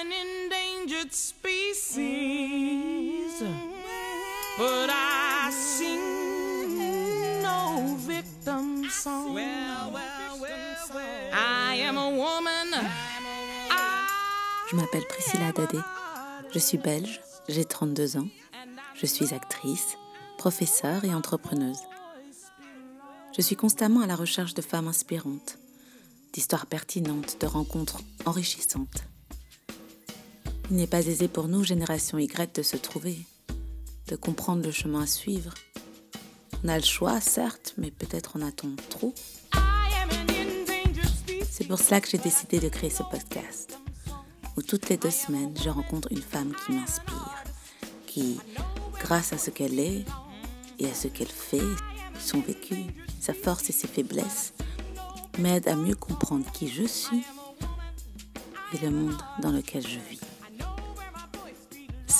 an endangered species, but I sing no victim song. I am a woman. Je m'appelle Priscilla Dadé. Je suis belge, j'ai 32 ans. Je suis actrice, professeure et entrepreneuse. Je suis constamment à la recherche de femmes inspirantes, d'histoires pertinentes, de rencontres enrichissantes. Il n'est pas aisé pour nous, génération Y, de se trouver, de comprendre le chemin à suivre. On a le choix, certes, mais peut-être en a-t-on trop. C'est pour cela que j'ai décidé de créer ce podcast, où toutes les deux semaines, je rencontre une femme qui m'inspire, qui, grâce à ce qu'elle est et à ce qu'elle fait, son vécu, sa force et ses faiblesses, m'aide à mieux comprendre qui je suis et le monde dans lequel je vis.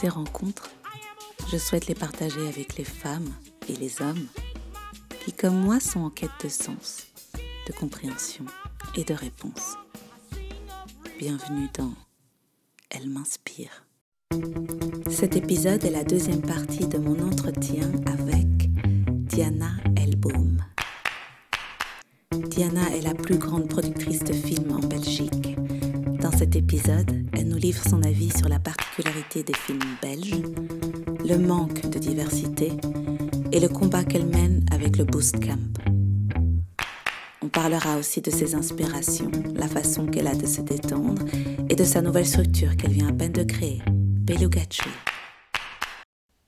Ces rencontres, je souhaite les partager avec les femmes et les hommes qui, comme moi, sont en quête de sens, de compréhension et de réponse. Bienvenue dans Elle m'inspire. Cet épisode est la deuxième partie de mon entretien avec Diana Elbaum. Diana est la plus grande productrice de films en Belgique. Dans cet épisode, elle nous livre son avis sur la particularité des films belges, le manque de diversité et le combat qu'elle mène avec le Boost Camp. On parlera aussi de ses inspirations, la façon qu'elle a de se détendre et de sa nouvelle structure qu'elle vient à peine de créer, Beluga Tree.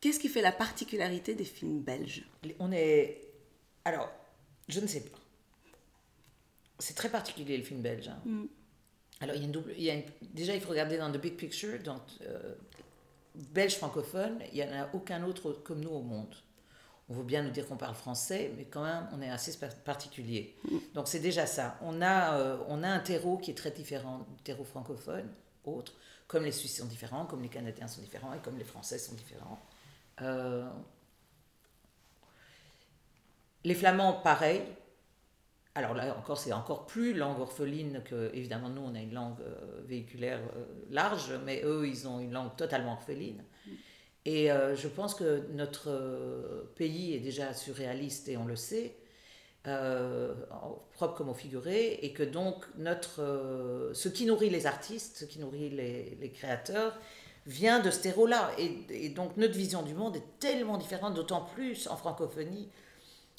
Qu'est-ce qui fait la particularité des films belges? On est. Alors, je ne sais pas. C'est très particulier le film belge. hein. Mm. Alors, il y a une double. Déjà, il faut regarder dans the big picture. Dans, euh, belge francophone, il n'y en a aucun autre comme nous au monde. On veut bien nous dire qu'on parle français, mais quand même, on est assez particulier. Donc, c'est déjà ça. On a, euh, on a un terreau qui est très différent du terreau francophone, autre, comme les Suisses sont différents, comme les Canadiens sont différents et comme les Français sont différents. Euh, les Flamands, pareil. Alors là encore, c'est encore plus langue orpheline que, évidemment, nous, on a une langue euh, véhiculaire euh, large, mais eux, ils ont une langue totalement orpheline. Et euh, je pense que notre pays est déjà surréaliste et on le sait, propre comme au figuré, et que donc notre, ce qui nourrit les artistes, ce qui nourrit les, créateurs, vient de ce terreau-là. Et donc notre vision du monde est tellement différente, d'autant plus en francophonie,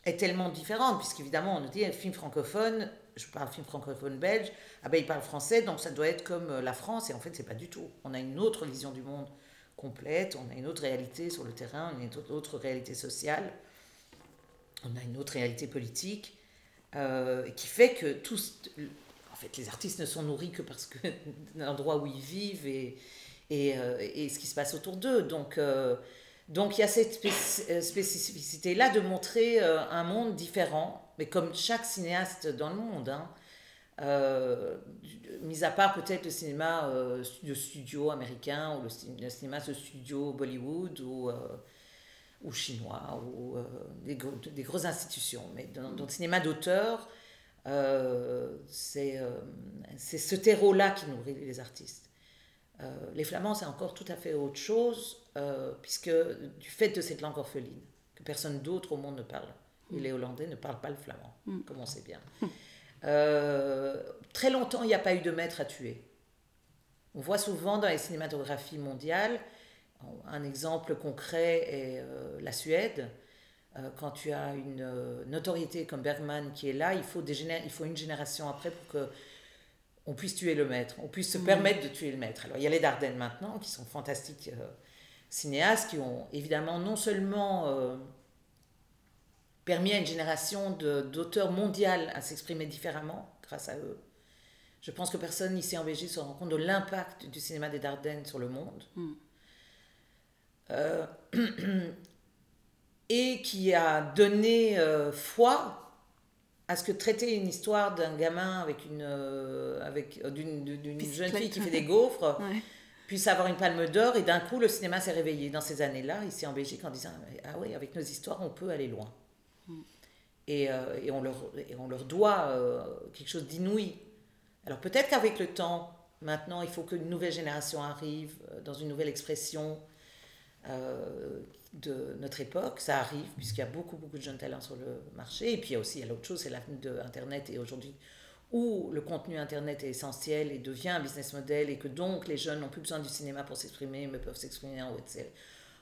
est tellement différente, puisqu'évidemment on nous dit un film francophone, je parle film francophone belge, ah ben il parle français, donc ça doit être comme euh, la France, et en fait c'est pas du tout. On a une autre vision du monde complète, on a une autre réalité sur le terrain, on a une autre- réalité sociale, on a une autre réalité politique, euh, qui fait que tous, en fait les artistes ne sont nourris que parce que l'endroit où ils vivent et, et, euh, et ce qui se passe autour d'eux. Donc, euh, donc il y a cette euh, spécificité-là de montrer euh, un monde différent, mais comme chaque cinéaste dans le monde. Hein. Euh, mis à part peut-être le cinéma de studio américain ou le, ci- le cinéma de studio Bollywood ou, ou chinois ou des, gros- des grosses institutions. Mais dans, dans le cinéma d'auteur, c'est ce terreau-là qui nourrit les artistes. Euh, les Flamands, c'est encore tout à fait autre chose, euh, puisque du fait de cette langue orpheline, que personne d'autre au monde ne parle. Et les Hollandais ne parlent pas le flamand, comme on sait bien. Euh, très longtemps, il n'y a pas eu de maître à tuer. On voit souvent dans les cinématographies mondiales, un exemple concret est la Suède. Quand tu as une notoriété comme Bergman qui est là, il faut, des géné- il faut une génération après pour que on puisse tuer le maître, on puisse se permettre de tuer le maître. Alors il y a les Dardennes maintenant, qui sont fantastiques euh, cinéastes, qui ont évidemment non seulement euh, permis à une génération d'auteurs mondiales à s'exprimer différemment grâce à eux. Je pense que personne ici en Belgique se rend compte de l'impact du cinéma des Dardennes sur le monde. Euh, et qui a donné foi à ce que traiter une histoire d'un gamin avec une euh, avec euh, d'une d'une jeune fille qui fait des gaufres Ouais. puisse avoir une palme d'or et d'un coup le cinéma s'est réveillé. Dans ces années-là ici en Belgique en disant ah oui avec nos histoires on peut aller loin. Et, euh, et on leur et on leur doit euh, quelque chose d'inouï. Alors peut-être qu'avec le temps Maintenant, il faut qu'une nouvelle génération arrive dans une nouvelle expression de notre époque. Ça arrive, puisqu'il y a beaucoup, beaucoup de jeunes talents sur le marché. Et puis il y a aussi l'autre chose, c'est l'avenir de Internet. Et aujourd'hui, où le contenu Internet est essentiel et devient un business model, et que donc les jeunes n'ont plus besoin du cinéma pour s'exprimer, mais peuvent s'exprimer en web série,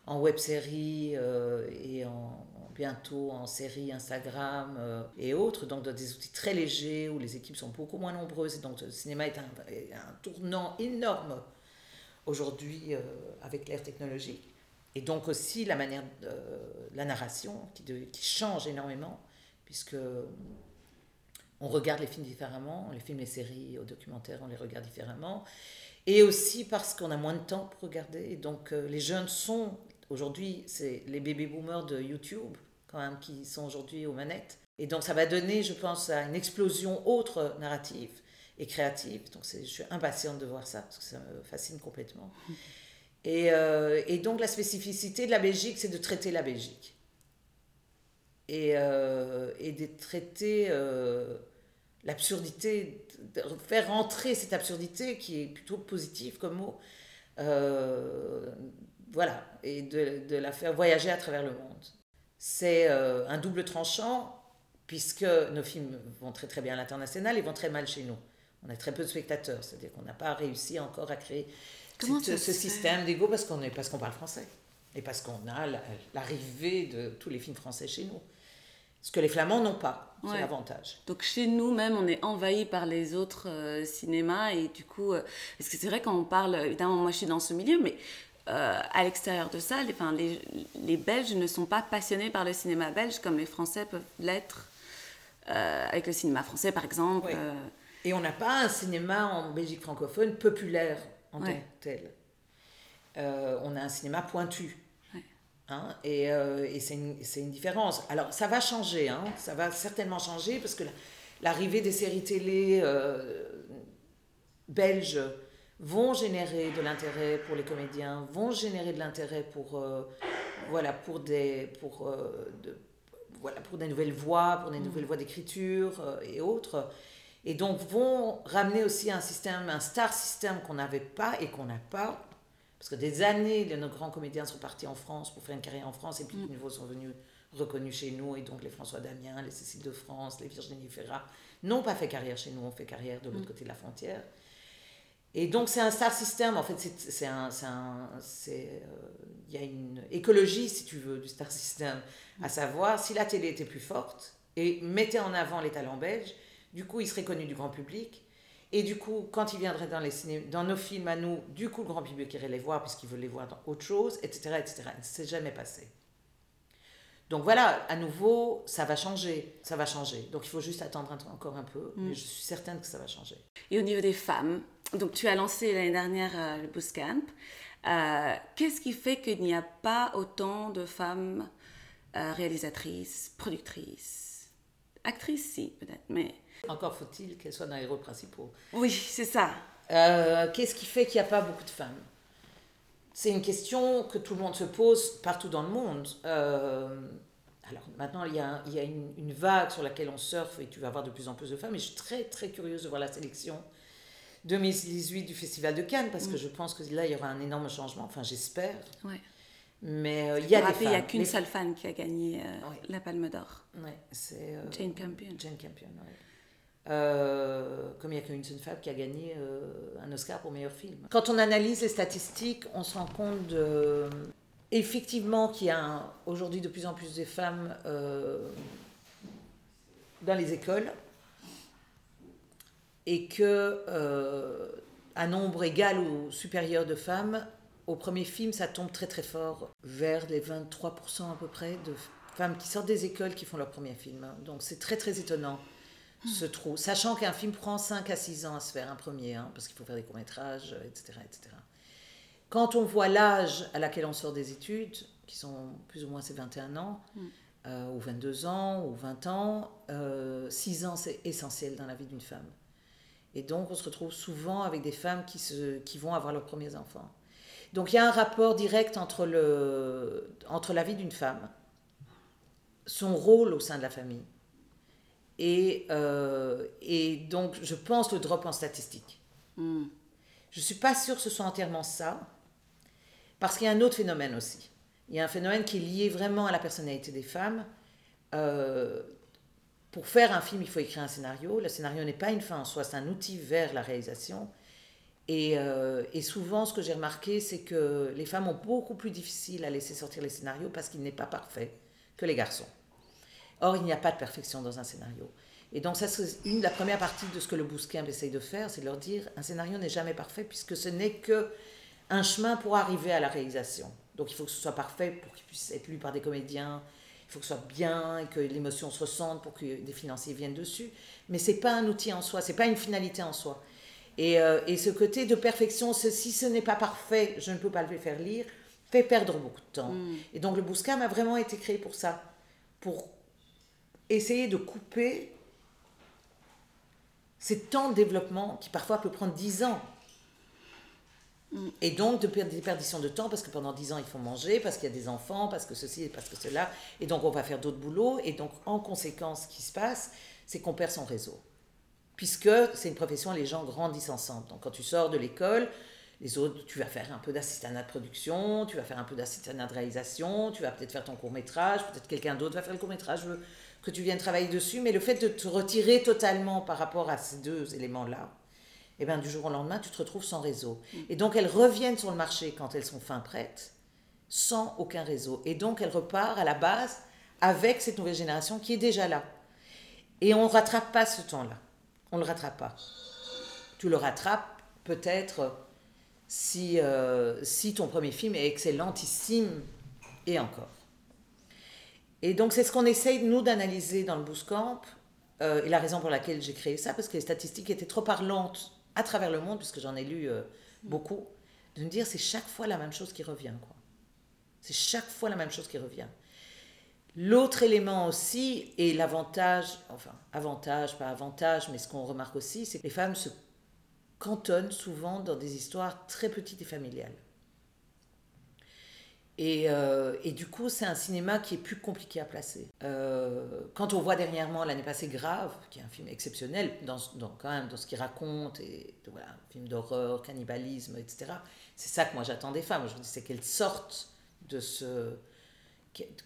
en web série euh, et en, bientôt en série Instagram euh, et autres, donc dans des outils très légers où les équipes sont beaucoup moins nombreuses. Et donc le cinéma est un, est un tournant énorme aujourd'hui euh, avec l'ère technologique. Et donc aussi la manière de la narration qui, de- qui change énormément, puisque on regarde les films différemment, les films, les séries, aux documentaires, on les regarde différemment. Et aussi parce qu'on a moins de temps pour regarder. Donc euh, les jeunes sont, aujourd'hui, c'est les baby boomers de YouTube, quand même, qui sont aujourd'hui aux manettes. Et donc ça va donner, je pense, à une explosion autre narrative et créative. Donc je suis impatiente de voir ça, parce que ça me fascine complètement. Et, euh, et donc la spécificité de la Belgique, c'est de traiter la Belgique. Et, euh, et de traiter euh, l'absurdité, de faire rentrer cette absurdité qui est plutôt positive comme mot, voilà, et de, de la faire voyager à travers le monde. C'est un double tranchant, puisque nos films vont très très bien à l'international et vont très mal chez nous. On a très peu de spectateurs, c'est-à-dire qu'on n'a pas réussi encore à créer Comment cette- ce système d'ego parce qu'on est parce qu'on parle français et parce qu'on a la- l'arrivée de tous les films français chez nous. Ce que les Flamands n'ont pas, c'est Ouais. l'avantage. Donc chez nous même, on est envahi par les autres euh, cinémas et du coup, euh, parce que c'est vrai quand on parle, évidemment moi je suis dans ce milieu, mais euh, à l'extérieur de ça, les, enfin, les, les Belges ne sont pas passionnés par le cinéma belge comme les Français peuvent l'être euh, avec le cinéma français par exemple. Et on n'a pas un cinéma en Belgique francophone populaire en tant que tel. Euh, on a un cinéma pointu. Ouais. Hein, et euh, et c'est une, une différence. Alors, ça va changer, hein, ça va certainement changer parce que la- l'arrivée des séries télé euh, belges vont générer de l'intérêt pour les comédiens, vont générer de l'intérêt pour, voilà, pour, des, pour, de- voilà, pour des nouvelles voix, pour des nouvelles voies d'écriture et autres. Et donc vont ramener aussi un système, un star system qu'on n'avait pas et qu'on n'a pas. Parce que des années, nos grands comédiens sont partis en France pour faire une carrière en France et puis de nouveau sont venus reconnus chez nous. Et donc les François Damien, les Cécile de France, les Virginie Ferrat n'ont pas fait carrière chez nous, ont fait carrière de l'autre côté de la frontière. Et donc c'est un star system, en fait, c'est- c'est un... euh, Il y a une écologie, si tu veux, du star system, à savoir si la télé était plus forte et mettait en avant les talents belges, du coup, il serait connu du grand public. Et du coup, quand il viendrait dans, les ciné- dans nos films à nous, du coup, le grand public irait les voir puisqu'il veut les voir dans autre chose, etc. etc. Ça s'est jamais passé. Donc voilà, à nouveau, ça va changer. Ça va changer. Donc il faut juste attendre un- encore un peu. Mais je suis certaine que ça va changer. Et au niveau des femmes, donc tu as lancé l'année dernière euh, le Bootcamp. Euh, Qu'est-ce qui fait qu'il n'y a pas autant de femmes euh, réalisatrices, productrices, actrices, si peut-être, mais Encore faut-il qu'elles soient dans les rôles principaux. oui, c'est ça. Euh, Qu'est-ce qui fait qu'il n'y a pas beaucoup de femmes? C'est une question que tout le monde se pose partout dans le monde. Euh, alors maintenant, il y a, il y a une, une vague sur laquelle on surfe et tu vas avoir de plus en plus de femmes. Et je suis très très curieuse de voir la sélection 2018 du Festival de Cannes parce que je pense que là, il y aura un énorme changement. Enfin, j'espère. Ouais. Mais euh, il y a des femmes. il n'y a qu'une Les- seule femme qui a gagné euh, Ouais. la Palme d'Or. Ouais, c'est euh, Jane Campion. Jane Campion, ouais. Euh, comme il n'y a qu'une seule femme qui a gagné euh, un Oscar pour meilleur film. Quand on analyse les statistiques, on se rend compte de, effectivement qu'il y a aujourd'hui de plus en plus de femmes euh, dans les écoles et que euh, un nombre égal ou supérieur de femmes au premier film, ça tombe très très fort, vers les 23% à peu près de femmes qui sortent des écoles qui font leur premier film. Donc c'est très très étonnant ce trou, sachant qu'un film prend 5 à 6 ans à se faire un premier, hein, parce qu'il faut faire des courts-métrages, etc., etc. Quand on voit l'âge à laquelle on sort des études, qui sont plus ou moins ces 21 ans, euh, ou 22 ans, ou 20 ans, 6 ans c'est essentiel dans la vie d'une femme. Et donc on se retrouve souvent avec des femmes qui, se, qui vont avoir leurs premiers enfants. Donc il y a un rapport direct entre, le, entre la vie d'une femme, son rôle au sein de la famille, et, euh, et donc je pense le drop en statistique. Hmm. Je ne suis pas sûre que ce soit entièrement ça, parce qu'il y a un autre phénomène aussi. Il y a un phénomène qui est lié vraiment à la personnalité des femmes. Euh, pour faire un film, il faut écrire un scénario. Le scénario n'est pas une fin en soi, c'est un outil vers la réalisation. Et, euh, et souvent, ce que j'ai remarqué, c'est que les femmes ont beaucoup plus difficile à laisser sortir les scénarios parce qu'il n'est pas parfait que les garçons. Or, il n'y a pas de perfection dans un scénario. Et donc, ça, c'est une la première partie de ce que le Bousquin essaye de faire, c'est de leur dire un scénario n'est jamais parfait puisque ce n'est que un chemin pour arriver à la réalisation. Donc, il faut que ce soit parfait pour qu'il puisse être lu par des comédiens. Il faut que ce soit bien et que l'émotion se ressente pour que des financiers viennent dessus. Mais c'est pas un outil en soi, c'est pas une finalité en soi. Et, euh, et ce côté de perfection, ce, si ce n'est pas parfait, je ne peux pas le faire lire, fait perdre beaucoup de temps. Mm. Et donc le Bousquin a vraiment été créé pour ça, pour essayer de couper ces temps de développement qui parfois peut prendre 10 ans. Et donc de des perditions de temps parce que pendant 10 ans il faut manger, parce qu'il y a des enfants, parce que ceci, parce que cela. Et donc on va faire d'autres boulots. Et donc en conséquence, ce qui se passe, c'est qu'on perd son réseau. Puisque c'est une profession, les gens grandissent ensemble. Donc quand tu sors de l'école, les autres, tu vas faire un peu d'assistanat de production, tu vas faire un peu d'assistanat de réalisation, tu vas peut-être faire ton court métrage, peut-être quelqu'un d'autre va faire le court métrage, que tu viennes travailler dessus. Mais le fait de te retirer totalement par rapport à ces deux éléments-là, et bien, du jour au lendemain, tu te retrouves sans réseau. Et donc, elles reviennent sur le marché quand elles sont fin prêtes, sans aucun réseau. Et donc, elles repartent à la base avec cette nouvelle génération qui est déjà là. Et on ne rattrape pas ce temps-là. On ne le rattrape pas. Tu le rattrapes peut-être si, euh, si ton premier film est excellentissime et encore. Et donc, c'est ce qu'on essaye, nous, d'analyser dans le Bootcamp. Euh, et la raison pour laquelle j'ai créé ça, parce que les statistiques étaient trop parlantes à travers le monde, puisque j'en ai lu euh, beaucoup, de me dire c'est chaque fois la même chose qui revient. quoi. C'est chaque fois la même chose qui revient. L'autre élément aussi, et l'avantage, enfin, avantage, pas avantage, mais ce qu'on remarque aussi, c'est que les femmes se cantonnent souvent dans des histoires très petites et familiales. Et, euh, et du coup, c'est un cinéma qui est plus compliqué à placer. Euh, quand on voit dernièrement l'année passée Grave, qui est un film exceptionnel quand même, dans ce qu'il raconte, et voilà, un film d'horreur, cannibalisme, etc. C'est ça que moi j'attends des femmes. Aujourd'hui, c'est qu'elles sortent de ce.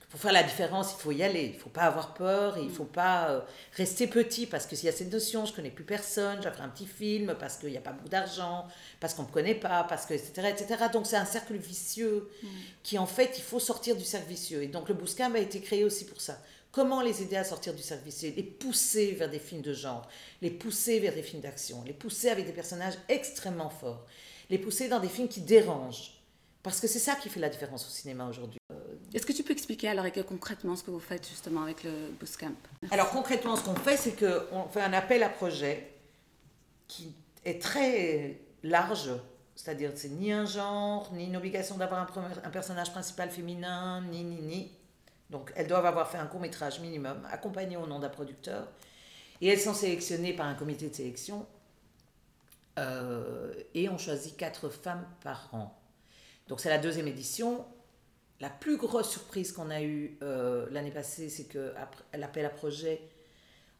Pour faire la différence, il faut y aller. Il ne faut pas avoir peur, il ne faut pas euh, rester petit, parce que s'il y a cette notion, je ne connais plus personne, j'ai fait un petit film, parce qu'il n'y a pas beaucoup d'argent, parce qu'on ne me connaît pas, parce que, etc. etc. Donc c'est un cercle vicieux Mm. qui, en fait, il faut sortir du cercle vicieux. Et donc le Bouscam a été créé aussi pour ça. Comment les aider à sortir du cercle vicieux? Les pousser vers des films de genre, les pousser vers des films d'action, les pousser avec des personnages extrêmement forts, les pousser dans des films qui dérangent. Parce que c'est ça qui fait la différence au cinéma aujourd'hui. Est-ce que tu peux expliquer alors concrètement ce que vous faites justement avec le Bootcamp? Alors concrètement, ce qu'on fait, c'est qu'on fait un appel à projet qui est très large, c'est-à-dire c'est ni un genre, ni une obligation d'avoir un personnage principal féminin, ni, ni, ni. Donc elles doivent avoir fait un court métrage minimum, accompagné au nom d'un producteur, et elles sont sélectionnées par un comité de sélection, euh, et on choisit quatre femmes par an. Donc c'est la deuxième édition. La plus grosse surprise qu'on a eue euh, l'année passée, c'est qu'à l'appel à projet,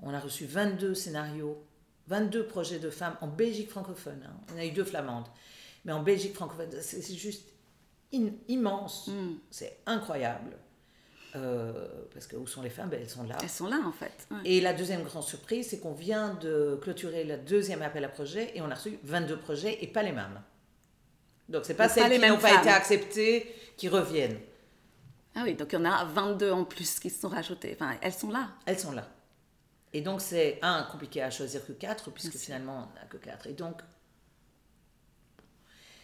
on a reçu 22 scénarios, 22 projets de femmes en Belgique francophone. hein. On a eu deux flamandes. Mais en Belgique francophone, c'est c'est juste in- immense. Mm. C'est incroyable. Euh, parce que où sont les femmes? Ben, Elles sont là. Elles sont là en fait. Ouais. Et la deuxième grande surprise, c'est qu'on vient de clôturer le deuxième appel à projet et on a reçu 22 projets et pas les mêmes. Donc c'est pas Donc, celles pas les qui n'ont pas été acceptées qui reviennent. Ah oui, donc il y en a 22 en plus qui se sont rajoutées. Enfin, elles sont là. Elles sont là. Et donc c'est un compliqué à choisir que quatre puisque finalement on n'a que quatre. Et donc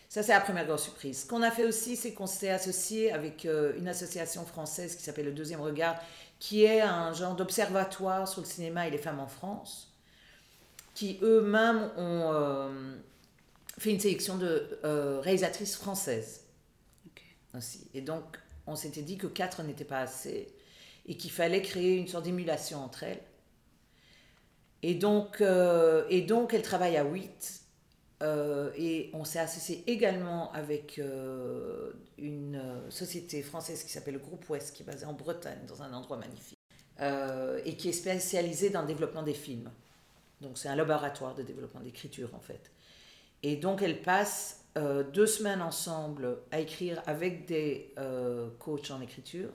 ça c'est la première grande surprise. Ce qu'on a fait aussi, c'est qu'on s'est associé avec euh, une association française qui s'appelle le Deuxième Regard, qui est un genre d'observatoire sur le cinéma et les femmes en France, qui eux-mêmes ont euh, fait une sélection de euh, réalisatrices françaises Ok. aussi. Et donc, on s'était dit que quatre n'était pas assez et qu'il fallait créer une sorte d'émulation entre elles. Et donc, euh, et donc elles travaillent à 8. et on s'est associé également avec euh, une euh, société française qui s'appelle le Groupe Ouest, qui est basée en Bretagne, dans un endroit magnifique, euh, et qui est spécialisée dans le développement des films. Donc c'est un laboratoire de développement d'écriture en fait. Et donc, elles passent euh, deux semaines ensemble à écrire avec des euh, coachs en écriture.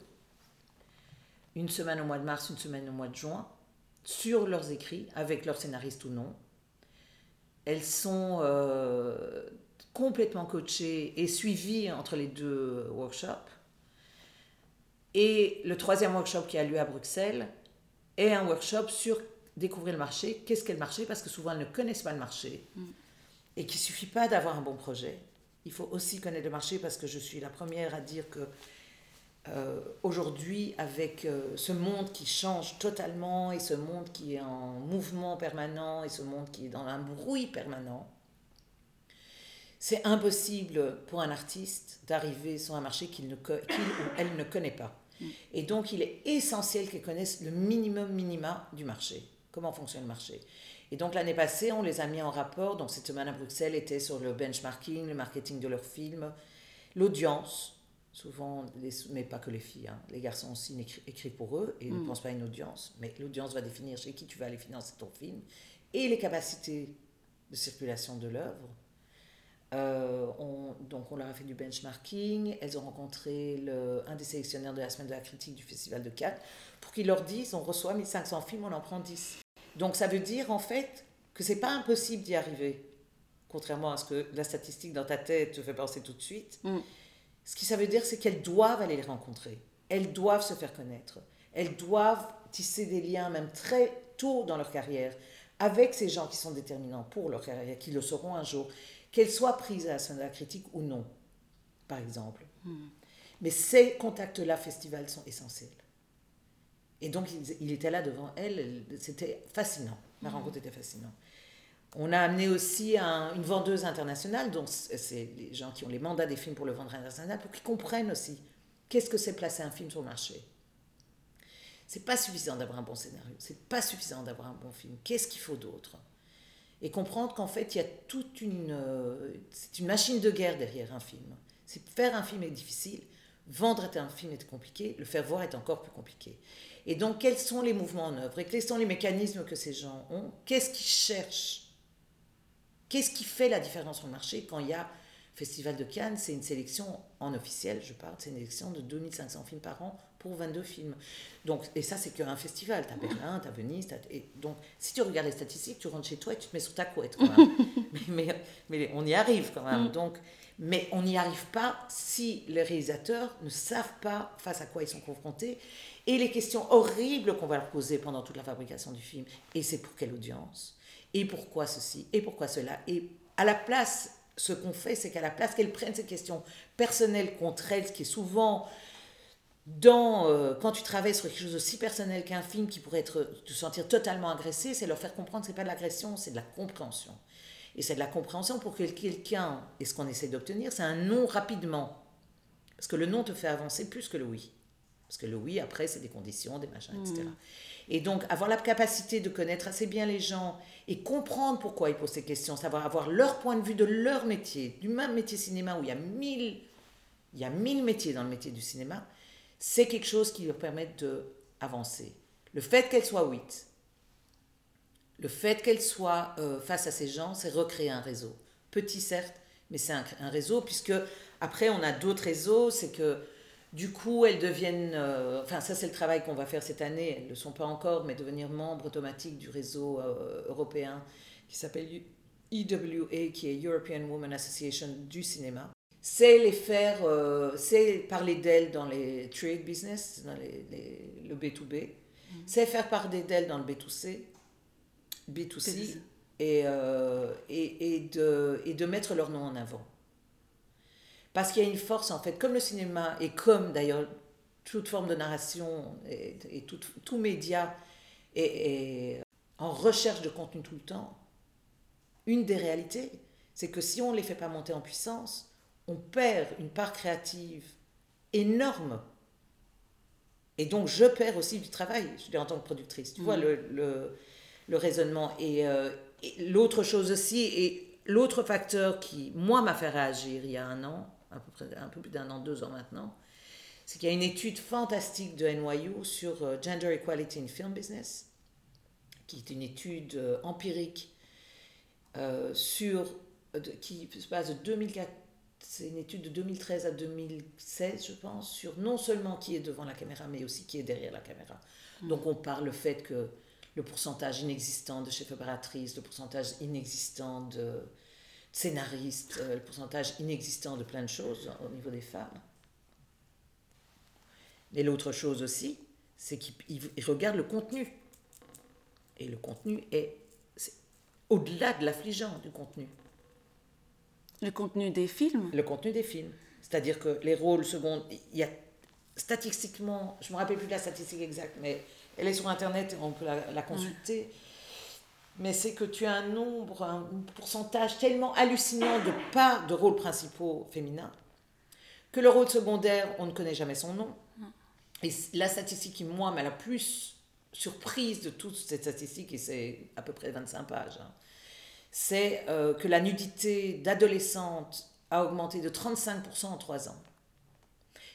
Une semaine au mois de mars, une semaine au mois de juin, sur leurs écrits, avec leur scénariste ou non. Elles sont euh, complètement coachées et suivies entre les deux workshops. Et le troisième workshop qui a lieu à Bruxelles est un workshop sur découvrir le marché. Qu'est-ce qu'est le marché? Parce que souvent elles ne connaissent pas le marché. Et qu'il ne suffit pas d'avoir un bon projet. Il faut aussi connaître le marché parce que je suis la première à dire que euh, aujourd'hui, avec euh, ce monde qui change totalement et ce monde qui est en mouvement permanent et ce monde qui est dans un bruit permanent, c'est impossible pour un artiste d'arriver sur un marché qu'il ou elle ne connaît pas. Et donc, il est essentiel qu'elles connaissent le minimum minima du marché. Comment fonctionne le marché? Et donc, l'année passée, on les a mis en rapport. Donc, cette semaine à Bruxelles était sur le benchmarking, le marketing de leurs films, l'audience. Souvent, les, mais pas que les filles, hein. les garçons aussi écrivent pour eux et ne pensent pas à une audience. Mais l'audience va définir chez qui tu vas aller financer ton film et les capacités de circulation de l'œuvre. Euh, on, donc on leur a fait du benchmarking, elles ont rencontré le, un des sélectionneurs de la semaine de la critique du Festival de Cannes pour qu'ils leur disent on reçoit 1500 films, on en prend 10. Donc ça veut dire en fait que c'est pas impossible d'y arriver, contrairement à ce que la statistique dans ta tête te fait penser tout de suite. Mm. Ce qui ça veut dire c'est qu'elles doivent aller les rencontrer, elles doivent se faire connaître, elles doivent tisser des liens même très tôt dans leur carrière avec ces gens qui sont déterminants pour leur carrière, qui le seront un jour, qu'elles soient prises à la semaine de la critique ou non, par exemple. Mais ces contacts-là, festival, sont essentiels. Et donc, il, il était là devant elle, c'était fascinant. La rencontre était fascinante. On a amené aussi un- une vendeuse internationale, donc c'est les gens qui ont les mandats des films pour le vendre international, pour qu'ils comprennent aussi qu'est-ce que c'est placer un film sur le marché. C'est pas suffisant d'avoir un bon scénario, c'est pas suffisant d'avoir un bon film. Qu'est-ce qu'il faut d'autre? Et comprendre qu'en fait, il y a toute une. euh, c'est une machine de guerre derrière un film. C'est faire un film est difficile, vendre un film est compliqué, le faire voir est encore plus compliqué. Et donc, quels sont les mouvements en œuvre? Et quels sont les mécanismes que ces gens ont? Qu'est-ce qu'ils cherchent? Qu'est-ce qui fait la différence sur le marché? Quand il y a Festival de Cannes, c'est une sélection en officiel, je parle, c'est une sélection de 2500 films par an pour 22 films. Donc, et ça, c'est qu'un festival. Tu as Berlin, tu as Venise. t'as- et donc, si tu regardes les statistiques, tu rentres chez toi et tu te mets sur ta couette quand même. mais, mais, mais on y arrive quand même. Donc, mais on n'y arrive pas si les réalisateurs ne savent pas face à quoi ils sont confrontés et les questions horribles qu'on va leur poser pendant toute la fabrication du film. Et c'est pour quelle audience? Et pourquoi ceci? Et pourquoi cela? Et à la place, ce qu'on fait, c'est qu'à la place qu'elles prennent ces questions personnelles contre elles, qui est souvent dans, euh, quand tu travailles sur quelque chose aussi personnel qu'un film qui pourrait être, te sentir totalement agressé, c'est leur faire comprendre que ce n'est pas de l'agression, c'est de la compréhension. Et c'est de la compréhension pour que quelqu'un, et ce qu'on essaie d'obtenir, c'est un non rapidement. Parce que le non te fait avancer plus que le oui. Parce que le oui, après, c'est des conditions, des machins, etc. Et donc, avoir la capacité de connaître assez bien les gens et comprendre pourquoi ils posent ces questions, savoir avoir leur point de vue de leur métier, du même métier cinéma où il y a mille, il y a mille métiers dans le métier du cinéma, c'est quelque chose qui leur permet d'avancer. Le fait qu'elle soit huit, le fait qu'elle soit euh, face à ces gens, c'est recréer un réseau. Petit certes, mais c'est un, un réseau, puisque après on a d'autres réseaux, c'est que du coup elles deviennent, euh, enfin ça c'est le travail qu'on va faire cette année, elles ne le sont pas encore, mais devenir membre automatique du réseau euh, européen qui s'appelle EWA, qui est European Women Association du cinéma. C'est les faire, c'est parler d'elles dans les trade business, dans les, les- le B2B, c'est faire parler d'elles dans le B2C, B2C, B2C. et, euh, et, et, de, et de mettre leur nom en avant. Parce qu'il y a une force, en fait, comme le cinéma, et comme d'ailleurs toute forme de narration et, et tout, tout média est, en recherche de contenu tout le temps, une des réalités, c'est que si on ne les fait pas monter en puissance, on perd une part créative énorme. Et donc, je perds aussi du travail, je dire, en tant que productrice. Tu vois, le, le, le raisonnement. Et, euh, et l'autre chose aussi, et l'autre facteur qui, moi, m'a fait réagir il y a un an, à peu près un peu plus d'un an, deux ans maintenant, c'est qu'il y a une étude fantastique de NYU sur euh, Gender Equality in Film Business, qui est une étude euh, empirique sur qui se passe de 2004, c'est une étude de 2013 à 2016, je pense, sur non seulement qui est devant la caméra, mais aussi qui est derrière la caméra. Donc on parle le fait que le pourcentage inexistant de chefs opératrices, le pourcentage inexistant de scénaristes, euh, le pourcentage inexistant de plein de choses au niveau des femmes. Et l'autre chose aussi, c'est qu'ils ils- ils regardent le contenu. Et le contenu est, au-delà de l'affligeant du contenu. Le contenu des films? Le contenu des films. C'est-à-dire que les rôles secondes, il y a statistiquement, je ne me rappelle plus de la statistique exacte, mais elle est sur Internet et on peut la, la consulter. Mais c'est que tu as un nombre, un pourcentage tellement hallucinant de pas de rôles principaux féminins que le rôle secondaire, on ne connaît jamais son nom. Et la statistique qui, moi, m'a la plus surprise de toutes ces statistiques, et c'est à peu près 25 pages, hein, c'est euh, que la nudité d'adolescentes a augmenté de 35% en 3 ans.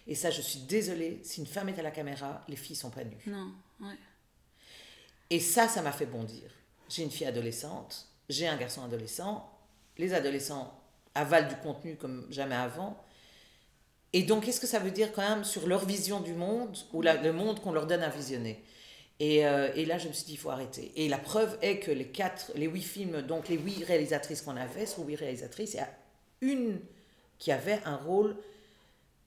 Et ça, je suis désolée, si une femme est à la caméra, les filles sont pas nues. Non, Et ça, ça m'a fait bondir. J'ai une fille adolescente, j'ai un garçon adolescent, les adolescents avalent du contenu comme jamais avant. Et donc, qu'est-ce que ça veut dire quand même sur leur vision du monde ou le monde qu'on leur donne à visionner? Et, euh, et là, je me suis dit, il faut arrêter. Et la preuve est que les quatre, les huit films, donc les huit réalisatrices qu'on avait, sur huit réalisatrices, il y a une qui avait un rôle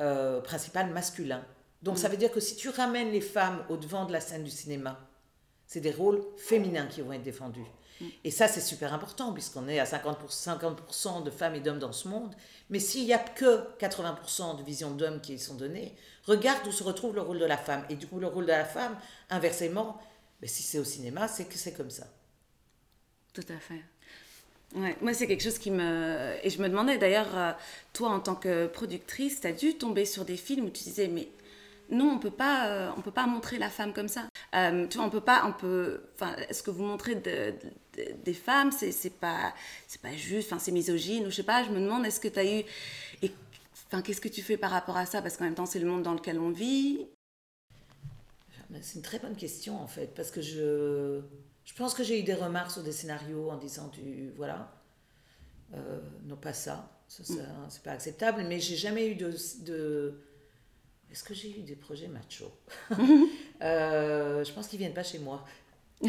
euh, principal masculin. Donc ça veut dire que si tu ramènes les femmes au devant de la scène du cinéma, c'est des rôles féminins qui vont être défendus. Et ça, c'est super important, puisqu'on est à 50%, 50 de femmes et d'hommes dans ce monde. Mais s'il n'y a que 80% de visions d'hommes qui sont données, regarde où se retrouve le rôle de la femme. Et du coup, le rôle de la femme, inversement, mais si c'est au cinéma, c'est que c'est comme ça. Tout à fait. Ouais, moi, c'est quelque chose qui me. Et je me demandais d'ailleurs, euh, toi, en tant que productrice, tu as dû tomber sur des films où tu disais, mais non, on peut pas, euh, on peut pas montrer la femme comme ça. Euh, tu vois, on peut pas, on peut. Enfin, ce que vous montrez de, de- des femmes, c'est c'est pas, c'est pas juste. Enfin, c'est misogyne ou je sais pas. Je me demande, est-ce que tu as eu. Enfin, qu'est-ce que tu fais par rapport à ça? Parce qu'en même temps, c'est le monde dans lequel on vit. Mais C'est une très bonne question en fait, parce que je, je pense que j'ai eu des remarques sur des scénarios en disant du voilà, euh, non pas ça, ça, ça, c'est pas acceptable, mais j'ai jamais eu de, de est-ce que j'ai eu des projets macho Euh, Je pense qu'ils viennent pas chez moi.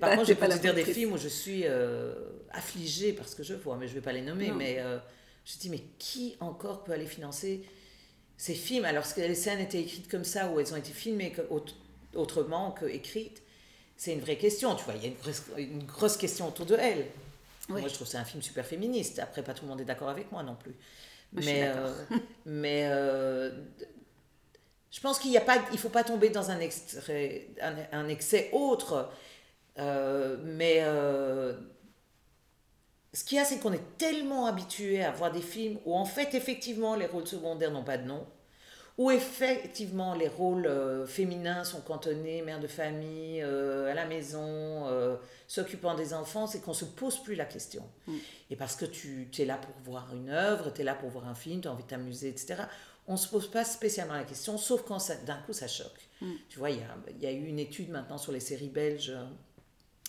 Par contre, je pas peux te dire des films où je suis euh, affligée parce que je vois, mais je vais pas les nommer. Non. Mais euh, je dis, mais qui encore peut aller financer ces films? Alors que les scènes étaient écrites comme ça, ou elles ont été filmées autrement que écrites? C'est une vraie question, tu vois. Il y a une grosse, une grosse question autour de elle. Oui. Moi, je trouve que c'est un film super féministe. Après, pas tout le monde est d'accord avec moi non plus. Moi, je suis mais d'accord. euh, mais euh, je pense qu'il y a pas, il faut pas tomber dans un, extrait, un, un excès autre. Euh, mais euh, ce qu'il y a, c'est qu'on est tellement habitué à voir des films où en fait, effectivement, les rôles secondaires n'ont pas de nom, où effectivement les rôles euh, féminins sont cantonnés, mère de famille, à la maison, s'occupant des enfants, c'est qu'on se pose plus la question. Et parce que tu es là pour voir une œuvre, tu es là pour voir un film, tu as envie de t'amuser, etc. On se pose pas spécialement la question, sauf quand d'un coup ça choque. Tu vois, il y a, il y a eu une étude maintenant sur les séries belges euh,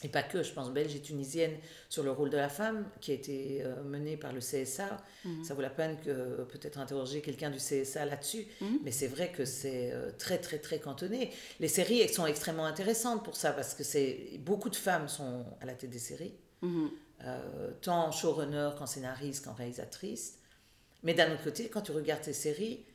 et pas que, je pense, belge et tunisienne, sur le rôle de la femme, qui a été euh, menée par le CSA. Ça vaut la peine que peut-être interroger quelqu'un du CSA là-dessus, mais c'est vrai que c'est euh, très, très, très cantonné. Les séries elles sont extrêmement intéressantes pour ça, parce que beaucoup de femmes sont à la tête des séries, euh, tant showrunner qu'en scénariste qu'en réalisatrice. Mais d'un autre côté, quand tu regardes ces séries,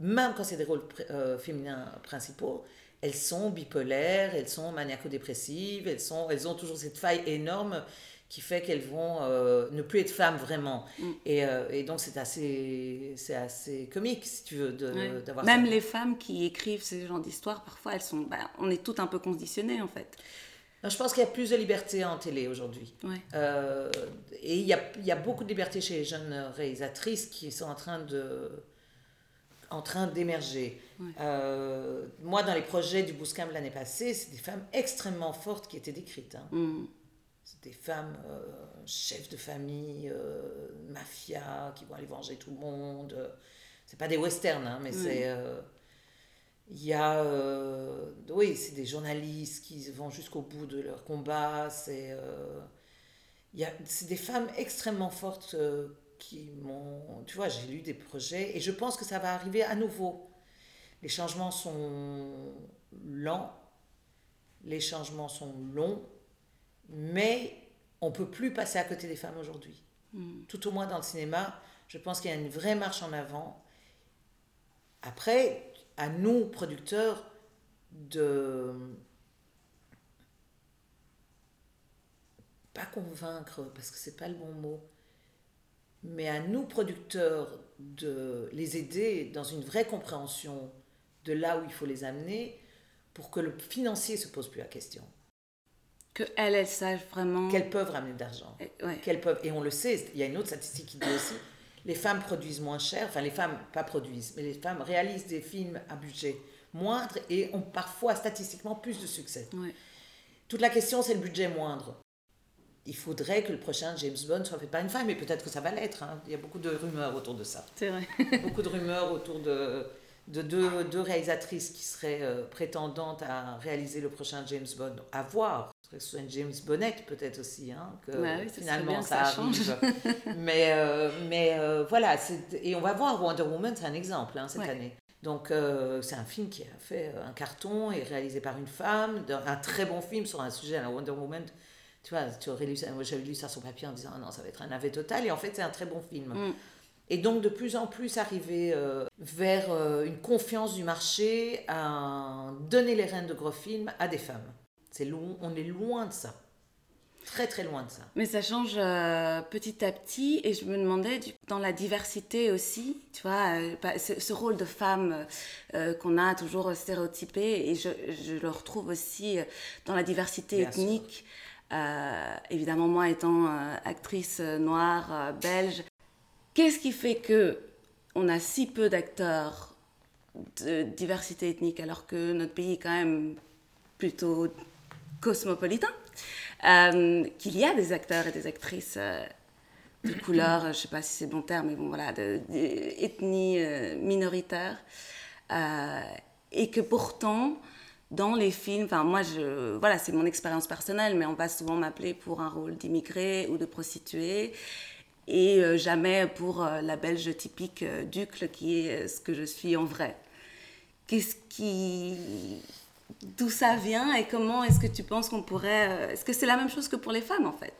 même quand c'est des rôles pr- euh, féminins principaux, elles sont bipolaires, elles sont maniaco-dépressives, elles, sont, elles ont toujours cette faille énorme qui fait qu'elles vont euh, ne plus être femmes vraiment. Et, euh, et donc c'est assez, c'est assez comique, si tu veux, d'avoir Même ça. les femmes qui écrivent ce genre d'histoires, parfois, elles sont. bah, on est toutes un peu conditionnées, en fait. Non, Je pense qu'il y a plus de liberté en télé aujourd'hui. Ouais. Euh, et il y a, il y a beaucoup de liberté chez les jeunes réalisatrices qui sont en train de en train d'émerger. Euh, moi, dans les projets du Bouscam l'année passée, c'est des femmes extrêmement fortes qui étaient décrites. hein. Mm. C'est des femmes euh, chefs de famille, mafia, qui vont aller venger tout le monde. C'est pas des westerns, hein, mais c'est... Il y a... euh, oui, c'est des journalistes qui vont jusqu'au bout de leur combat. C'est... euh, il y a, c'est des femmes extrêmement fortes euh, qui m'ont. Tu vois, j'ai lu des projets et je pense que ça va arriver à nouveau. Les changements sont lents, les changements sont longs, mais on peut plus passer à côté des femmes aujourd'hui. Tout au moins dans le cinéma, je pense qu'il y a une vraie marche en avant. Après, à nous, producteurs, de pas convaincre, parce que c'est pas le bon mot, mais à nous, producteurs, de les aider dans une vraie compréhension de là où il faut les amener pour que le financier se pose plus la question. Que elles, elles sachent vraiment. Qu'elles peuvent ramener de l'argent. Ouais. Qu'elles peuvent, et on le sait, il y a une autre statistique qui dit aussi, les femmes produisent moins cher, enfin les femmes, pas produisent, mais les femmes réalisent des films à budget moindre et ont parfois statistiquement plus de succès. Toute la question, c'est le budget moindre. Il faudrait que le prochain James Bond soit fait par une femme, mais peut-être que ça va l'être. hein. Il y a beaucoup de rumeurs autour de ça. C'est vrai. beaucoup de rumeurs autour de, de deux, deux réalisatrices qui seraient euh, prétendantes à réaliser le prochain James Bond. À voir. Ce serait une James Bonnet peut-être aussi, hein, que Ouais, oui, ça serait finalement ça, ça change. arrive. mais euh, mais euh, voilà, et on va voir Wonder Woman, c'est un exemple hein, cette Ouais. année. Donc c'est un film qui a fait un carton et réalisé par une femme, un très bon film sur un sujet, la Wonder Woman. Tu vois, tu aurais lu ça, moi j'avais lu ça sur papier en disant ah non ça va être un navet total et en fait c'est un très bon film. Mm. Et donc de plus en plus arriver euh, vers euh, une confiance du marché à donner les rênes de gros films à des femmes. C'est on est loin de ça. Très très loin de ça. Mais ça change euh, petit à petit et je me demandais dans la diversité aussi, tu vois, pas- ce, ce rôle de femme qu'on a toujours stéréotypé et je, je le retrouve aussi dans la diversité Bien sûr. ethnique. Euh, évidemment, moi étant euh, actrice euh, noire, belge, qu'est-ce qui fait que on a si peu d'acteurs de diversité ethnique alors que notre pays est quand même plutôt cosmopolitain euh, qu'il y a des acteurs et des actrices euh, de couleur, je ne sais pas si c'est bon terme, mais bon voilà, de, euh, minoritaire, et que pourtant dans les films, enfin moi voilà c'est mon expérience personnelle, mais on va souvent m'appeler pour un rôle d'immigré ou de prostituée. Et euh, jamais pour euh, la belge typique euh, Ducle qui est ce que je suis en vrai. Qu'est-ce qui d'où ça vient et comment est-ce que tu penses qu'on pourrait... Est-ce que c'est la même chose que pour les femmes en fait?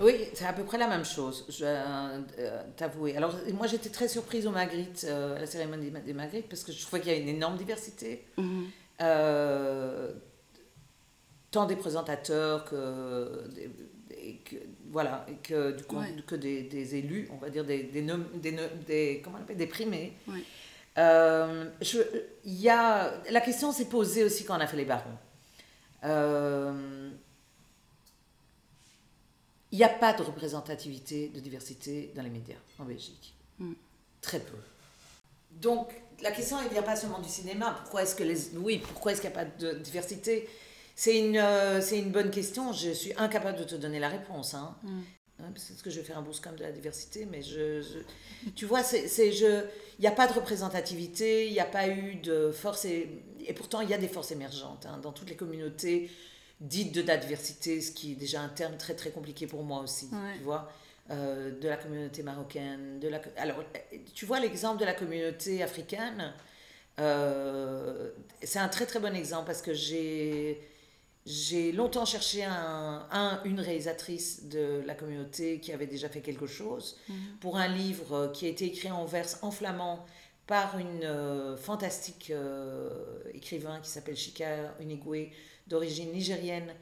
Oui, c'est à peu près la même chose, je euh, t'avouer. Alors, moi, j'étais très surprise au Magritte, euh, à la cérémonie des Ma- des Magritte, parce que je trouvais qu'il y a une énorme diversité. Euh, tant des présentateurs que des, des- que- voilà, et que, du coup, Ouais. que des, des élus, on va dire des, des, nom- des, des- comment on appelle, des primés. Ouais. Euh, je, y a, la question s'est posée aussi quand on a fait les barons. Euh, il n'y a pas de représentativité, de diversité dans les médias en Belgique. Très peu. Donc, la question, ne vient pas seulement du cinéma. Pourquoi est-ce que les... Oui, pourquoi est-ce qu'il n'y a pas de diversité? C'est une, euh, c'est une bonne question. Je suis incapable de te donner la réponse. Hein. Hein, Peut-être que je vais faire un boost comme de la diversité, mais je... je- tu vois, c'est, c'est- je... il n'y a pas de représentativité, il n'y a pas eu de force... Et, et pourtant, il y a des forces émergentes hein, dans toutes les communautés dites de la diversité, ce qui est déjà un terme très très compliqué pour moi aussi, Ouais. tu vois. Euh, de la communauté marocaine, de la... Alors, tu vois l'exemple de la communauté africaine, euh, c'est un très très bon exemple parce que j'ai j'ai longtemps cherché un, un- une réalisatrice de la communauté qui avait déjà fait quelque chose pour un livre qui a été écrit en verse en flamand par une euh, fantastique euh, écrivain qui s'appelle Chika Unigwe, d'origine nigérienne,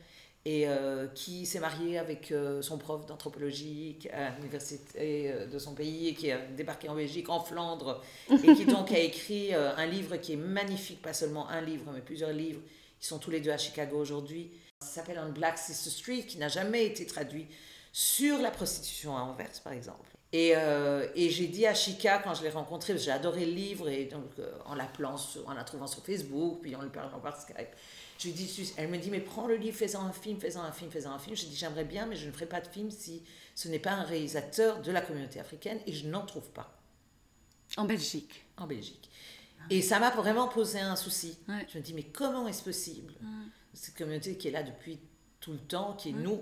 et euh, qui s'est mariée avec euh, son prof d'anthropologie à l'université euh, de son pays et qui a débarqué en Belgique, en Flandre, et qui donc a écrit euh, un livre qui est magnifique, pas seulement un livre, mais plusieurs livres. Ils sont tous les deux à Chicago aujourd'hui. Ça s'appelle On Black Sister Street, qui n'a jamais été traduit sur la prostitution à Anvers, par exemple. Et, euh, et j'ai dit à Chica, quand je l'ai rencontrée, j'ai adoré le livre, et donc euh, en l'appelant, en la trouvant sur Facebook, puis en lui parlant par Skype, je lui dis, elle me dit, mais prends le livre, fais-en un film, fais-en un film, fais-en un film. J'ai dit, j'aimerais bien, mais je ne ferai pas de film si ce n'est pas un réalisateur de la communauté africaine, et je n'en trouve pas En Belgique. en Belgique. Et ça m'a vraiment posé un souci. Ouais. Je me dis, mais comment est-ce possible Cette communauté qui est là depuis tout le temps, qui est nous,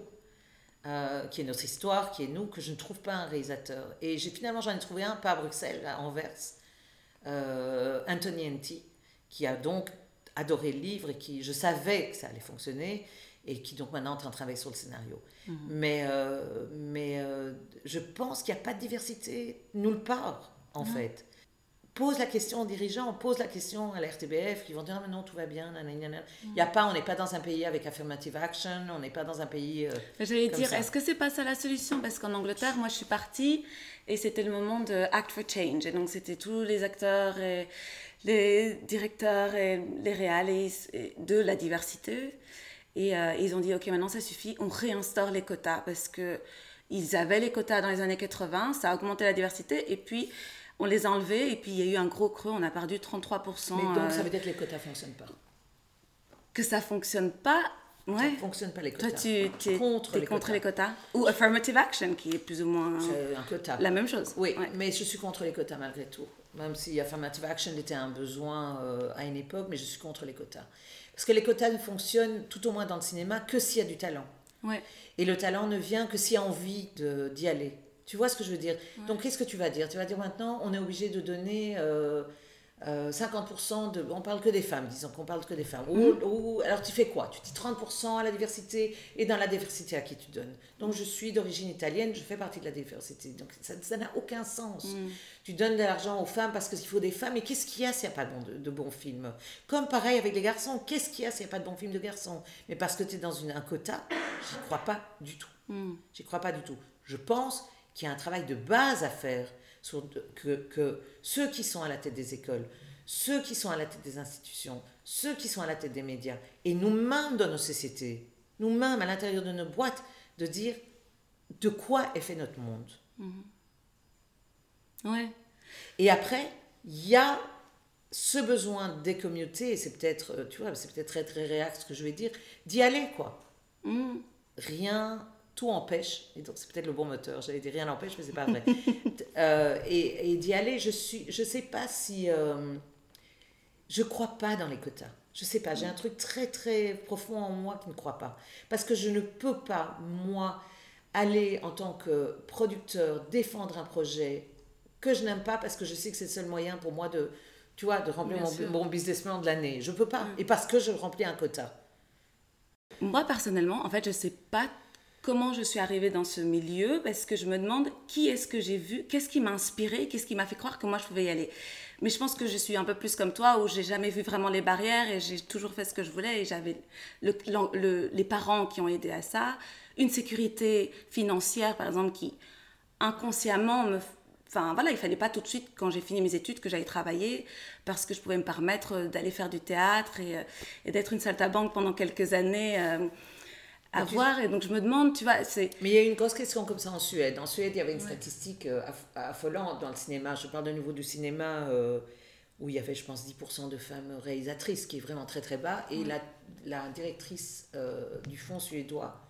euh, qui est notre histoire, qui est nous, que je ne trouve pas un réalisateur. Et j'ai finalement, j'en ai trouvé un, pas à Bruxelles, à Anvers, euh, Anthony Enti, qui a donc adoré le livre et qui, je savais que ça allait fonctionner et qui donc maintenant est en train de travailler sur le scénario. Mais, euh, mais je pense qu'il n'y a pas de diversité nulle part, en fait. Pose la question aux dirigeants, pose la question à la RTBF, qui vont dire ah, mais non, tout va bien. nanana. Il y a pas, on n'est pas dans un pays avec affirmative action, on n'est pas dans un pays. euh, J'allais dire, est-ce que c'est pas ça la solution? Parce qu'en Angleterre, moi, je suis partie et c'était le moment de Act for Change. Et donc, c'était tous les acteurs et les directeurs et les réalistes de la diversité. Et euh, ils ont dit, OK, maintenant, ça suffit, on réinstaure les quotas. Parce que ils avaient les quotas dans les années 80, ça a augmenté la diversité. Et puis, on les a enlevés. Et puis, il y a eu un gros creux, on a perdu 33%. Mais donc, euh, ça veut dire que les quotas ne fonctionnent pas. que ça fonctionne pas. Ça Ouais. ne fonctionne pas les quotas. Toi, tu es contre, les, contre quotas. les quotas Ou affirmative action, qui est plus ou moins C'est un quota. la même chose. Oui, Ouais. mais je suis contre les quotas malgré tout. Même si affirmative action était un besoin euh, à une époque, mais je suis contre les quotas. Parce que les quotas ne fonctionnent, tout au moins dans le cinéma, que s'il y a du talent. Ouais. Et le talent ne vient que s'il y a envie d'y aller. Tu vois ce que je veux dire? Donc, qu'est-ce que tu vas dire? Tu vas dire maintenant, on est obligé de donner euh, euh, 50% de. On parle que des femmes, disons qu'on parle que des femmes. Ou, ou- alors, tu fais quoi? Tu dis 30% à la diversité et dans la diversité à qui tu donnes. Donc, je suis d'origine italienne, je fais partie de la diversité. Donc, ça n'a aucun sens. Tu donnes de l'argent aux femmes parce qu'il faut des femmes. Et qu'est-ce qu'il y a s'il n'y a pas de, bon- de, bons films? Comme pareil avec les garçons. Qu'est-ce qu'il y a s'il n'y a pas de bons films de garçons? Mais parce que tu es dans une, un quota, j'y crois pas du tout. J'y crois pas du tout. Je pense qu'il y a un travail de base à faire sur que, que ceux qui sont à la tête des écoles, ceux qui sont à la tête des institutions, ceux qui sont à la tête des médias, et nous-mêmes dans nos sociétés, nous-mêmes à l'intérieur de nos boîtes, de dire de quoi est fait notre monde. Ouais. Et après, il y a ce besoin des communautés, et c'est peut-être, euh, tu vois, c'est peut-être très très réac ce que je vais dire, d'y aller quoi. Mm. Rien, tout empêche, et donc c'est peut-être le bon moteur, j'allais dire rien n'empêche, mais c'est pas vrai. Euh, et et d'y aller, je suis, je sais pas si, euh, je crois pas dans les quotas. Je sais pas, j'ai un truc très très profond en moi qui ne croit pas. Parce que je ne peux pas, moi, aller en tant que producteur défendre un projet que je n'aime pas parce que je sais que c'est le seul moyen pour moi de, tu vois, de remplir mon, mon business plan de l'année. Je peux pas. Et parce que je remplis un quota. Moi, personnellement, en fait, je sais pas comment je suis arrivée dans ce milieu parce que je me demande qui est-ce que j'ai vu, qu'est-ce qui m'a inspiré, qu'est-ce qui m'a fait croire que moi je pouvais y aller. Mais je pense que je suis un peu plus comme toi où j'ai jamais vu vraiment les barrières et j'ai toujours fait ce que je voulais et j'avais les parents qui ont aidé à ça, une sécurité financière par exemple qui inconsciemment me Enfin voilà, il fallait pas tout de suite, quand j'ai fini mes études, que j'aille travailler parce que je pouvais me permettre d'aller faire du théâtre et, euh, d'être une saltabanque pendant quelques années euh, à Mais tu- voir. Et donc je me demande, tu vois, c'est. Mais il y a une grosse question comme ça en Suède. En Suède, il y avait une statistique euh, aff- affolante dans le cinéma. Je parle de niveau du cinéma euh, où il y avait, je pense, 10% de femmes réalisatrices, qui est vraiment très très bas. Et la, la directrice euh, du fonds suédois,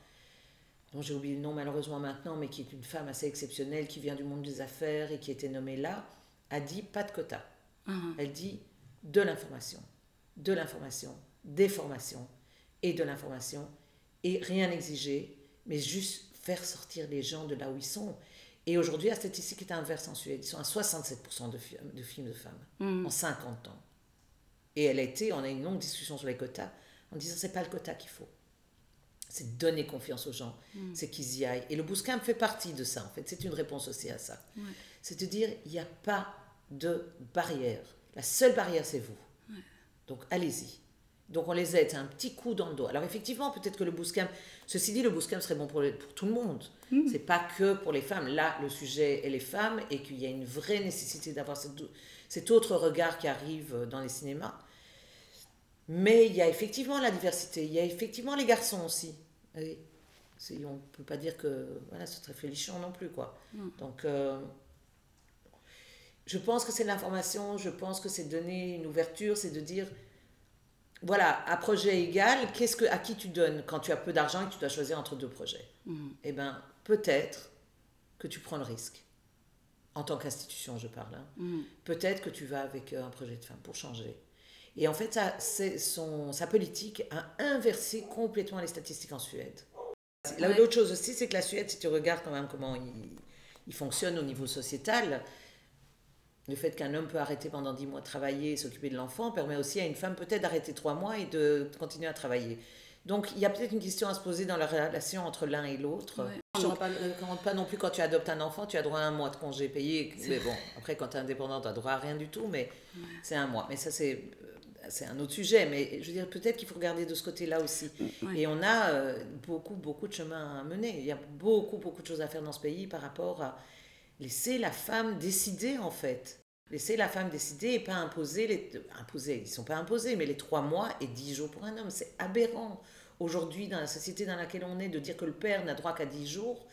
dont j'ai oublié le nom malheureusement maintenant, mais qui est une femme assez exceptionnelle, qui vient du monde des affaires et qui était nommée là, a dit pas de quota. Elle dit de l'information, de l'information, des formations et de l'information, et rien exiger, mais juste faire sortir les gens de là où ils sont. Et aujourd'hui, la statistique est inverse en Suède. Ils sont à 67% de, de films de femmes en 50 ans. Et elle a été, on a eu une longue discussion sur les quotas, en disant c'est pas le quota qu'il faut. C'est donner confiance aux gens, c'est qu'ils y aillent. Et le bootcamp fait partie de ça, en fait. C'est une réponse aussi à ça. C'est de dire, il n'y a pas de barrière. La seule barrière, c'est vous. Donc, allez-y. Donc, on les aide, c'est un petit coup dans le dos. Alors, effectivement, peut-être que le bootcamp, ceci dit, le bootcamp serait bon pour, pour tout le monde. C'est pas que pour les femmes. Là, le sujet est les femmes et qu'il y a une vraie nécessité d'avoir cette- cet autre regard qui arrive dans les cinémas. Mais il y a effectivement la diversité, il y a effectivement les garçons aussi. C'est- on ne peut pas dire que voilà, c'est très félichon non plus. quoi. Donc, euh, je pense que c'est l'information, je pense que c'est donner une ouverture, c'est de dire, voilà, à projet égal, qu'est-ce que, à qui tu donnes quand tu as peu d'argent et que tu dois choisir entre deux projets Eh bien, peut-être que tu prends le risque. En tant qu'institution, je parle. hein. Peut-être que tu vas avec euh, un projet de femme pour changer. Et en fait, ça, c'est son, sa politique a inversé complètement les statistiques en Suède. Là, Ouais. L'autre chose aussi, c'est que la Suède, si tu regardes quand même comment il, il fonctionne au niveau sociétal, le fait qu'un homme peut arrêter pendant 10 mois de travailler et s'occuper de l'enfant permet aussi à une femme peut-être d'arrêter 3 mois et de continuer à travailler. Donc il y a peut-être une question à se poser dans la relation entre l'un et l'autre. Ouais. Je ne recommande pas non plus quand tu adoptes un enfant, tu as droit à un mois de congé payé. Mais bon, après quand tu es indépendant, tu as droit à rien du tout, mais c'est un mois. Mais ça, c'est euh, c'est un autre sujet. Mais je veux dire, peut-être qu'il faut regarder de ce côté-là aussi. Ouais. Et on a euh, beaucoup, beaucoup de chemin à mener. Il y a beaucoup, beaucoup de choses à faire dans ce pays par rapport à laisser la femme décider, en fait. Laisser la femme décider et pas imposer les... Imposer, ils sont pas imposés, mais les trois mois et dix jours pour un homme, c'est aberrant. Aujourd'hui, dans la société dans laquelle on est, de dire que le père n'a droit qu'à dix jours,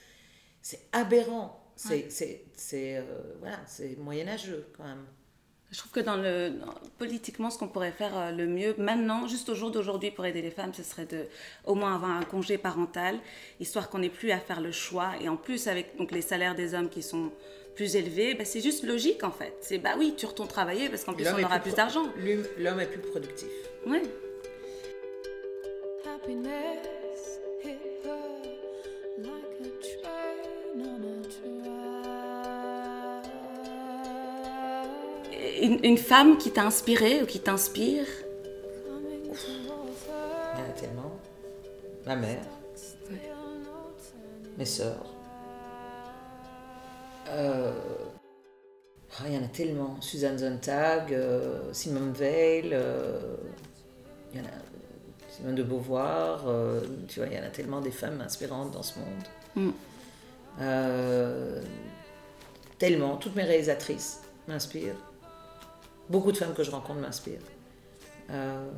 c'est aberrant. C'est Ouais. c'est c'est, euh, voilà, c'est moyenâgeux, quand même. Je trouve que dans le dans- politiquement, ce qu'on pourrait faire euh, le mieux maintenant, juste au jour d'aujourd'hui pour aider les femmes, ce serait de au moins avoir un congé parental, histoire qu'on n'ait plus à faire le choix. Et en plus, avec donc les salaires des hommes qui sont plus élevés, bah, c'est juste logique en fait. C'est bah oui, tu retournes travailler parce qu'en plus on aura plus d'argent. l'homme- L'homme est plus productif. Ouais. Happiness Une, une femme qui t'a inspiré ou qui t'inspire? Il y en a tellement. Ma mère, mes sœurs. Euh, ah, il y en a tellement. Suzanne Sontag, euh, Simone Veil, euh, il y en a Simone de Beauvoir. euh, tu vois, il y en a tellement des femmes inspirantes dans ce monde. Mm. Euh, tellement. Toutes mes réalisatrices m'inspirent. Beaucoup de femmes que je rencontre m'inspirent. Euh,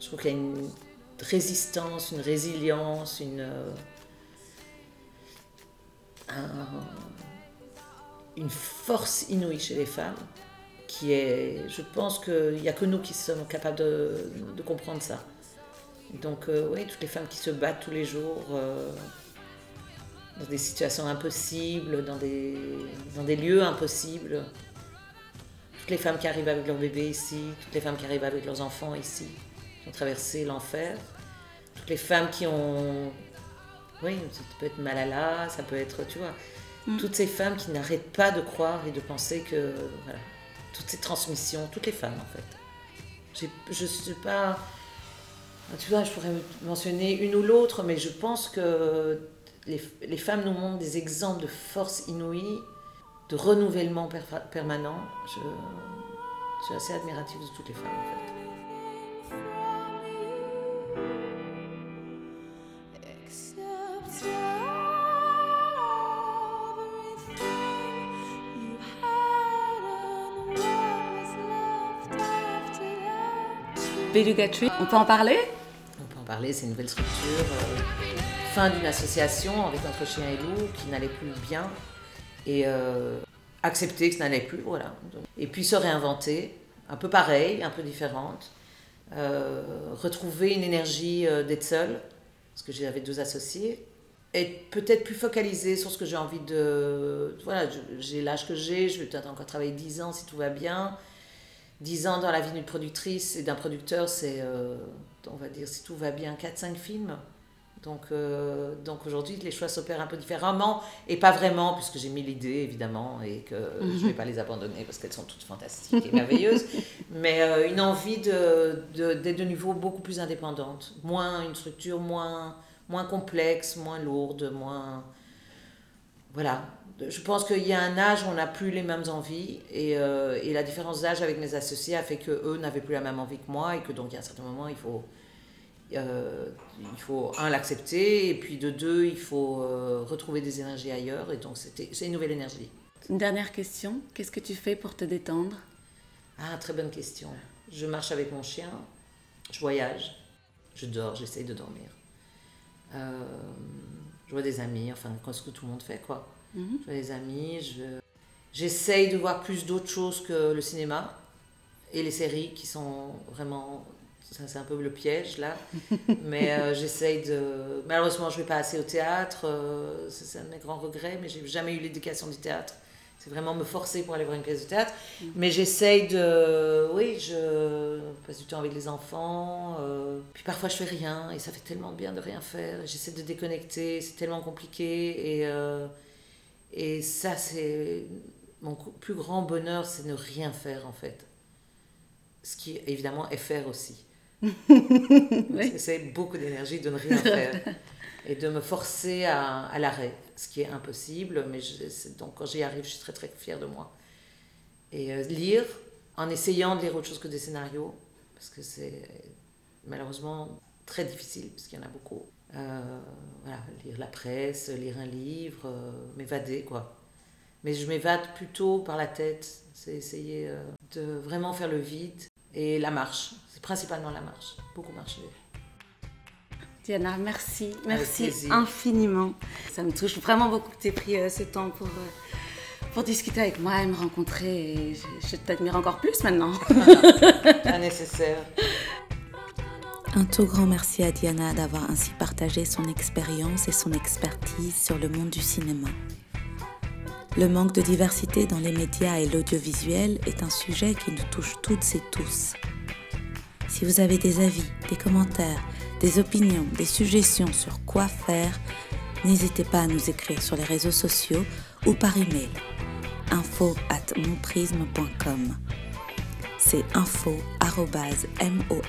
je trouve qu'il y a une résistance, une résilience, une, euh, un- une force inouïe chez les femmes qui est, je pense qu'il n'y a que nous qui sommes capables de, comprendre ça. Donc euh, oui, toutes les femmes qui se battent tous les jours dans des situations impossibles, dans des, dans des lieux impossibles. Toutes les femmes qui arrivent avec leur bébé ici, toutes les femmes qui arrivent avec leurs enfants ici, qui ont traversé l'enfer. Toutes les femmes qui ont... Oui, ça peut être Malala, ça peut être, tu vois, toutes ces femmes qui n'arrêtent pas de croire et de penser que, voilà, toutes ces transmissions, toutes les femmes en fait. Je ne suis pas... Tu vois, je pourrais mentionner une ou l'autre, mais je pense que les, les femmes nous montrent des exemples de force inouïe, de renouvellement per- permanent. Je, je suis assez admirative de toutes les femmes en fait. Beluga Tree, on peut en parler? On peut en parler, c'est une nouvelle structure. euh, fin d'une association avec Entre Chien et Loup qui n'allait plus bien. Et euh, accepter que ça n'allait plus, voilà. Et puis se réinventer, un peu pareil, un peu différente. Euh, retrouver une énergie euh, d'être seule, parce que j'avais deux associés. Être peut-être plus focalisée sur ce que j'ai envie de... Voilà, j'ai l'âge que j'ai, je vais peut-être encore travailler 10 ans si tout va bien. 10 ans dans la vie d'une productrice et d'un producteur, c'est, on va dire, si tout va bien, 4-5 films. Donc, euh, donc aujourd'hui, les choix s'opèrent un peu différemment, et pas vraiment, puisque j'ai mis l'idée, évidemment, et que je ne vais pas les abandonner parce qu'elles sont toutes fantastiques et merveilleuses. Mais euh, une envie de, de- d'être de nouveau beaucoup plus indépendante. Moins une structure moins, moins complexe, moins lourde, moins. Voilà. Je pense qu'il y a un âge où on n'a plus les mêmes envies et, euh, et la différence d'âge avec mes associés a fait que eux n'avaient plus la même envie que moi et que donc il y a un certain moment il faut euh, il faut un l'accepter et puis de deux il faut euh, retrouver des énergies ailleurs et donc c'était c'est une nouvelle énergie. Une dernière question, qu'est-ce que tu fais pour te détendre? Ah très bonne question. Je marche avec mon chien, je voyage, je dors, j'essaye de dormir. Euh, je vois des amis, enfin ce que tout le monde fait quoi. Mhm. Je vois des amis, je... j'essaye de voir plus d'autres choses que le cinéma et les séries qui sont vraiment. Ça, c'est un peu le piège là. mais euh, j'essaye de. Malheureusement, je ne vais pas assez au théâtre. euh, c'est un de mes grands regrets, mais j'ai jamais eu l'éducation du théâtre C'est vraiment me forcer pour aller voir une pièce de théâtre. Mais j'essaye de. Oui, je passe du temps avec les enfants. euh, Puis parfois je fais rien et ça fait tellement bien de rien faire. J'essaie de déconnecter, c'est tellement compliqué. Et, euh, et ça, c'est. Mon plus grand bonheur, c'est ne rien faire en fait. Ce qui évidemment est faire aussi. Que C'est beaucoup d'énergie de ne rien faire et de me forcer à, à l'arrêt, ce qui est impossible. Mais je- donc quand j'y arrive, je suis très très fière de moi. Et euh, lire, en essayant de lire autre chose que des scénarios, parce que c'est malheureusement très difficile, parce qu'il y en a beaucoup. Euh, voilà, lire la presse, lire un livre, euh, m'évader quoi. Mais je m'évade plutôt par la tête, c'est essayer de vraiment faire le vide. Et la marche, c'est principalement la marche, beaucoup marcher. Diana, merci, merci infiniment. Ça me touche vraiment beaucoup que tu aies pris euh, ce temps pour, euh, pour discuter avec moi et me rencontrer. Et je, je t'admire encore plus maintenant. Pas nécessaire. Un tout grand merci à Diana d'avoir ainsi partagé son expérience et son expertise sur le monde du cinéma. Le manque de diversité dans les médias et l'audiovisuel est un sujet qui nous touche toutes et tous. Si vous avez des avis, des commentaires, des opinions, des suggestions sur quoi faire, n'hésitez pas à nous écrire sur les réseaux sociaux ou par email info at monprisme.com c'est info m-o-n-p-r-y-s-m.com.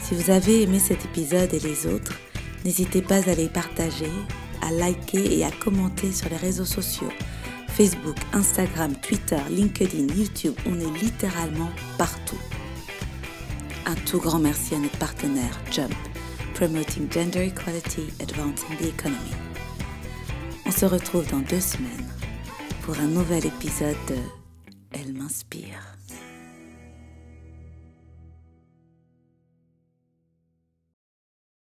Si vous avez aimé cet épisode et les autres, n'hésitez pas à les partager, à liker et à commenter sur les réseaux sociaux. Facebook, Instagram, Twitter, LinkedIn, YouTube, on est littéralement partout. Un tout grand merci à notre partenaire Jump, Promoting Gender Equality, Advancing the Economy. On se retrouve dans deux semaines pour un nouvel épisode de Elle m'inspire.